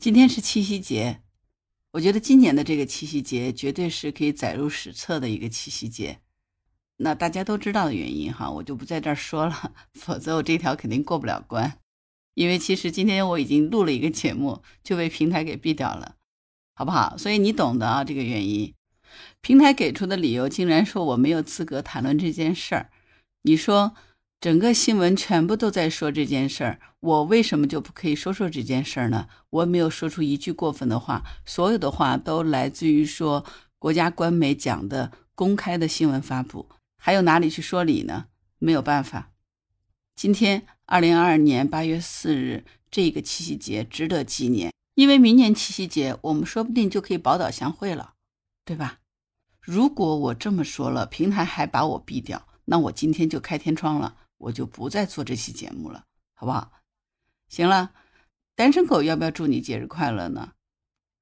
今天是七夕节，我觉得今年的这个七夕节绝对是可以载入史册的一个七夕节。那大家都知道的原因哈，我就不在这儿说了，否则我这条肯定过不了关。因为其实今天我已经录了一个节目，就被平台给毙掉了，好不好？所以你懂的啊，这个原因。平台给出的理由竟然说我没有资格谈论这件事儿，你说？整个新闻全部都在说这件事儿，我为什么就不可以说说这件事儿呢？我没有说出一句过分的话，所有的话都来自于说国家官媒讲的公开的新闻发布，还有哪里去说理呢？没有办法。今天二零二二年八月四日这个七夕节值得纪念，因为明年七夕节我们说不定就可以宝岛相会了，对吧？如果我这么说了，平台还把我毙掉，那我今天就开天窗了。我就不再做这期节目了，好不好？行了，单身狗要不要祝你节日快乐呢？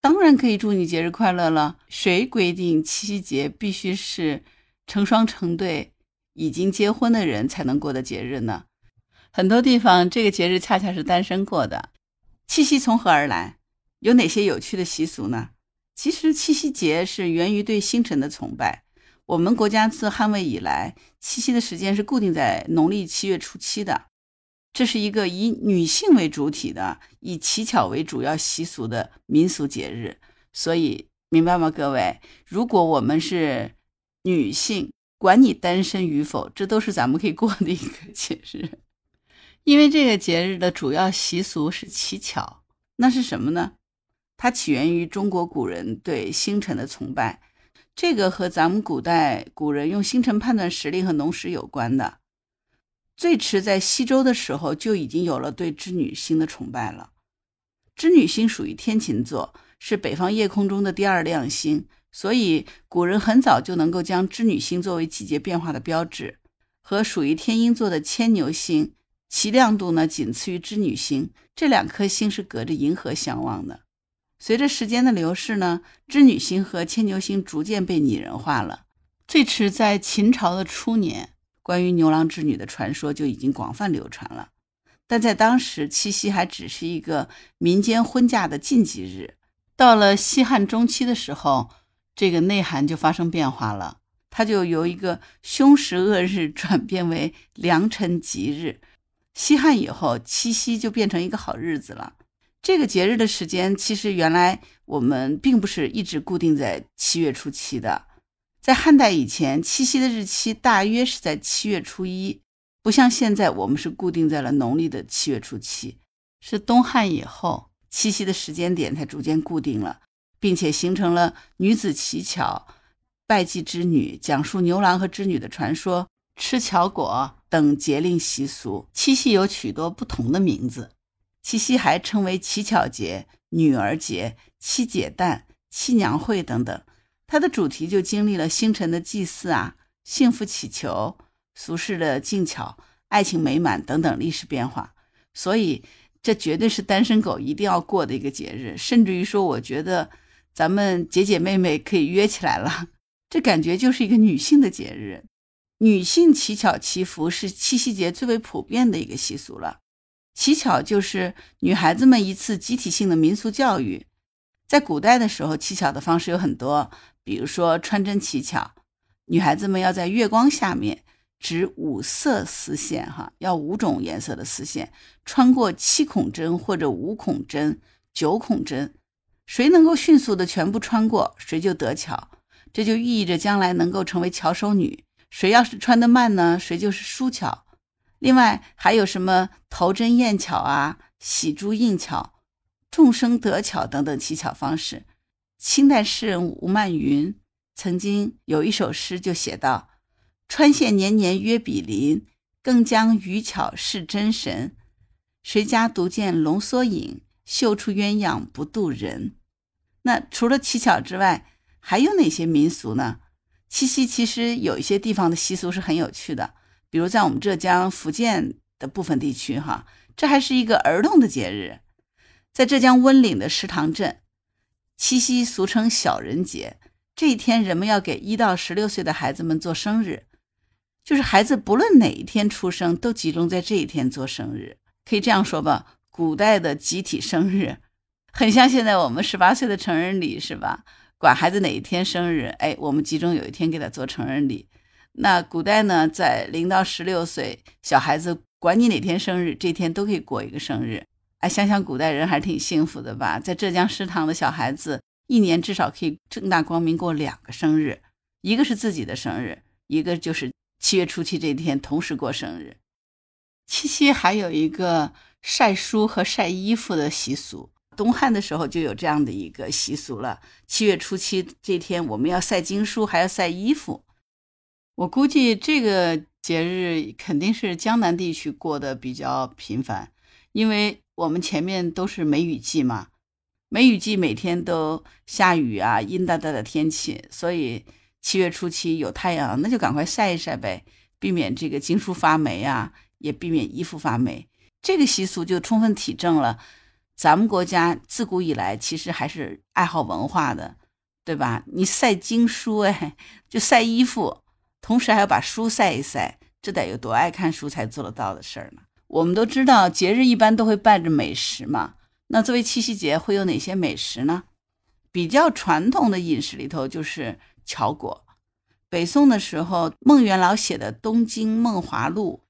当然可以祝你节日快乐了。谁规定七夕节必须是成双成对、已经结婚的人才能过的节日呢？很多地方这个节日恰恰是单身过的。七夕从何而来？有哪些有趣的习俗呢？其实七夕节是源于对星辰的崇拜。我们国家自汉魏以来，七夕的时间是固定在农历七月初七的。这是一个以女性为主体的、以乞巧为主要习俗的民俗节日。所以，明白吗，各位？如果我们是女性，管你单身与否，这都是咱们可以过的一个节日。因为这个节日的主要习俗是乞巧，那是什么呢？它起源于中国古人对星辰的崇拜。这个和咱们古代古人用星辰判断时令和农时有关的，最迟在西周的时候就已经有了对织女星的崇拜了。织女星属于天琴座，是北方夜空中的第二亮星，所以古人很早就能够将织女星作为季节变化的标志。和属于天鹰座的牵牛星，其亮度呢仅次于织女星，这两颗星是隔着银河相望的。随着时间的流逝呢，织女星和牵牛星逐渐被拟人化了。最迟在秦朝的初年，关于牛郎织女的传说就已经广泛流传了。但在当时，七夕还只是一个民间婚嫁的禁忌日。到了西汉中期的时候，这个内涵就发生变化了，它就由一个凶时恶日转变为良辰吉日。西汉以后，七夕就变成一个好日子了。这个节日的时间，其实原来我们并不是一直固定在七月初七的。在汉代以前，七夕的日期大约是在七月初一，不像现在我们是固定在了农历的七月初七。是东汉以后，七夕的时间点才逐渐固定了，并且形成了女子乞巧、拜祭织女、讲述牛郎和织女的传说、吃巧果等节令习俗。七夕有许多不同的名字。七夕还称为乞巧节、女儿节、七姐诞、七娘会等等，它的主题就经历了星辰的祭祀啊、幸福祈求、俗世的静巧、爱情美满等等历史变化。所以，这绝对是单身狗一定要过的一个节日。甚至于说，我觉得咱们姐姐妹妹可以约起来了，这感觉就是一个女性的节日。女性乞巧祈福是七夕节最为普遍的一个习俗了。乞巧就是女孩子们一次集体性的民俗教育。在古代的时候，乞巧的方式有很多，比如说穿针乞巧，女孩子们要在月光下面织五色丝线，哈，要五种颜色的丝线，穿过七孔针或者五孔针、九孔针，谁能够迅速的全部穿过，谁就得巧，这就寓意着将来能够成为巧手女。谁要是穿得慢呢，谁就是输巧。另外还有什么投针验巧啊、喜珠应巧、众生得巧等等乞巧方式。清代诗人吴曼云曾经有一首诗就写道：“穿线年年约比邻，更将渔巧试真神。谁家独见龙缩影，绣出鸳鸯不渡人。”那除了乞巧之外，还有哪些民俗呢？七夕其实有一些地方的习俗是很有趣的。比如在我们浙江、福建的部分地区，哈，这还是一个儿童的节日。在浙江温岭的石塘镇，七夕俗称小人节。这一天，人们要给一到十六岁的孩子们做生日，就是孩子不论哪一天出生，都集中在这一天做生日。可以这样说吧，古代的集体生日，很像现在我们十八岁的成人礼是吧？管孩子哪一天生日，哎，我们集中有一天给他做成人礼。那古代呢，在零到十六岁小孩子，管你哪天生日，这天都可以过一个生日。哎，想想古代人还是挺幸福的吧？在浙江食堂的小孩子，一年至少可以正大光明过两个生日，一个是自己的生日，一个就是七月初七这天同时过生日。七夕还有一个晒书和晒衣服的习俗，东汉的时候就有这样的一个习俗了。七月初七这天，我们要晒经书，还要晒衣服。我估计这个节日肯定是江南地区过得比较频繁，因为。我们前面都是梅雨季嘛，梅雨季每天都下雨啊，阴哒哒的天气，所以七月初七有太阳，那就赶快晒一晒呗，避免这个经书发霉啊，也避免衣服发霉。这个习俗就充分体证了咱们国家自古以来其实还是爱好文化的，对吧？你晒经书，哎，就晒衣服，同时还要把书晒一晒，这得有多爱看书才做得到的事儿呢？我们都知道，节日一般都会伴着美食嘛。那作为七夕节，会有哪些美食呢？比较传统的饮食里头就是巧果。北宋的时候，孟元老写的《东京梦华录》，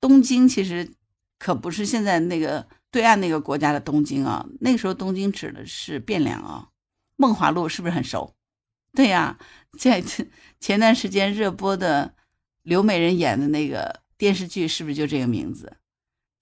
东京其实可不是现在那个对岸那个国家的东京啊，那个时候东京指的是汴梁啊。梦华录是不是很熟？对呀，在前段时间热播的刘美人演的那个电视剧，是不是就这个名字？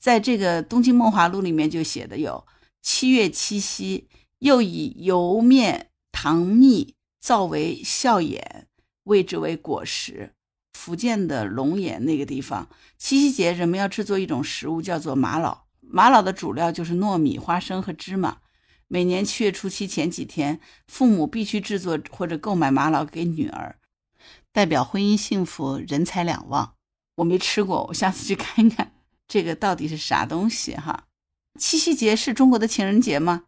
在这个《东京梦华录》里面就写的有七月七夕，又以油面糖蜜造为笑眼，谓之为果实。福建的龙岩那个地方，七夕节人们要制作一种食物，叫做玛瑙。玛瑙的主料就是糯米、花生和芝麻。每年七月初七前几天，父母必须制作或者购买玛瑙给女儿，代表婚姻幸福、人财两旺。我没吃过，我下次去看一看。这个到底是啥东西哈？七夕节是中国的情人节吗？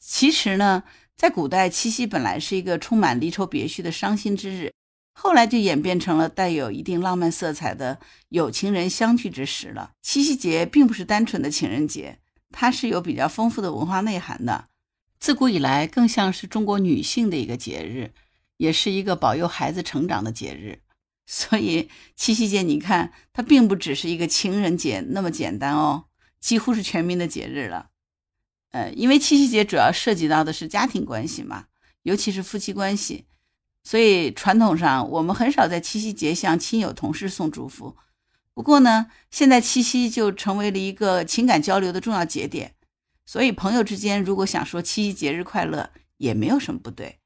其实呢，在古代，七夕本来是一个充满离愁别绪的伤心之日，后来就演变成了带有一定浪漫色彩的有情人相聚之时了。七夕节并不是单纯的情人节，它是有比较丰富的文化内涵的。自古以来，更像是中国女性的一个节日，也是一个保佑孩子成长的节日。所以七夕节，你看它并不只是一个情人节那么简单哦，几乎是全民的节日了。呃，因为七夕节主要涉及到的是家庭关系嘛，尤其是夫妻关系，所以传统上我们很少在七夕节向亲友同事送祝福。不过呢，现在七夕就成为了一个情感交流的重要节点，所以朋友之间如果想说七夕节日快乐，也没有什么不对。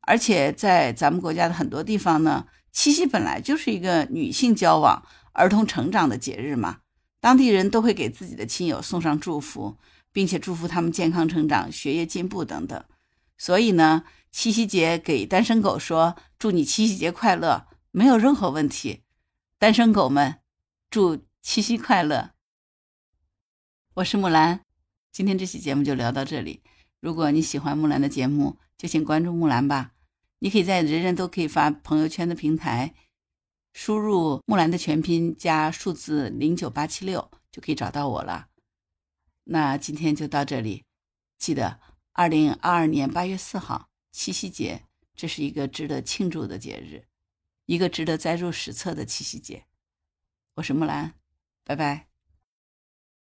而且在咱们国家的很多地方呢。七夕本来就是一个女性交往、儿童成长的节日嘛，当地人都会给自己的亲友送上祝福，并且祝福他们健康成长、学业进步等等。所以呢，七夕节给单身狗说“祝你七夕节快乐”没有任何问题。单身狗们，祝七夕快乐！我是木兰，今天这期节目就聊到这里。如果你喜欢木兰的节目，就请关注木兰吧。你可以在人人都可以发朋友圈的平台，输入木兰的全拼加数字零九八七六，就可以找到我了。那今天就到这里，记得二零二二年八月四号七夕节，这是一个值得庆祝的节日，一个值得载入史册的七夕节。我是木兰，拜拜。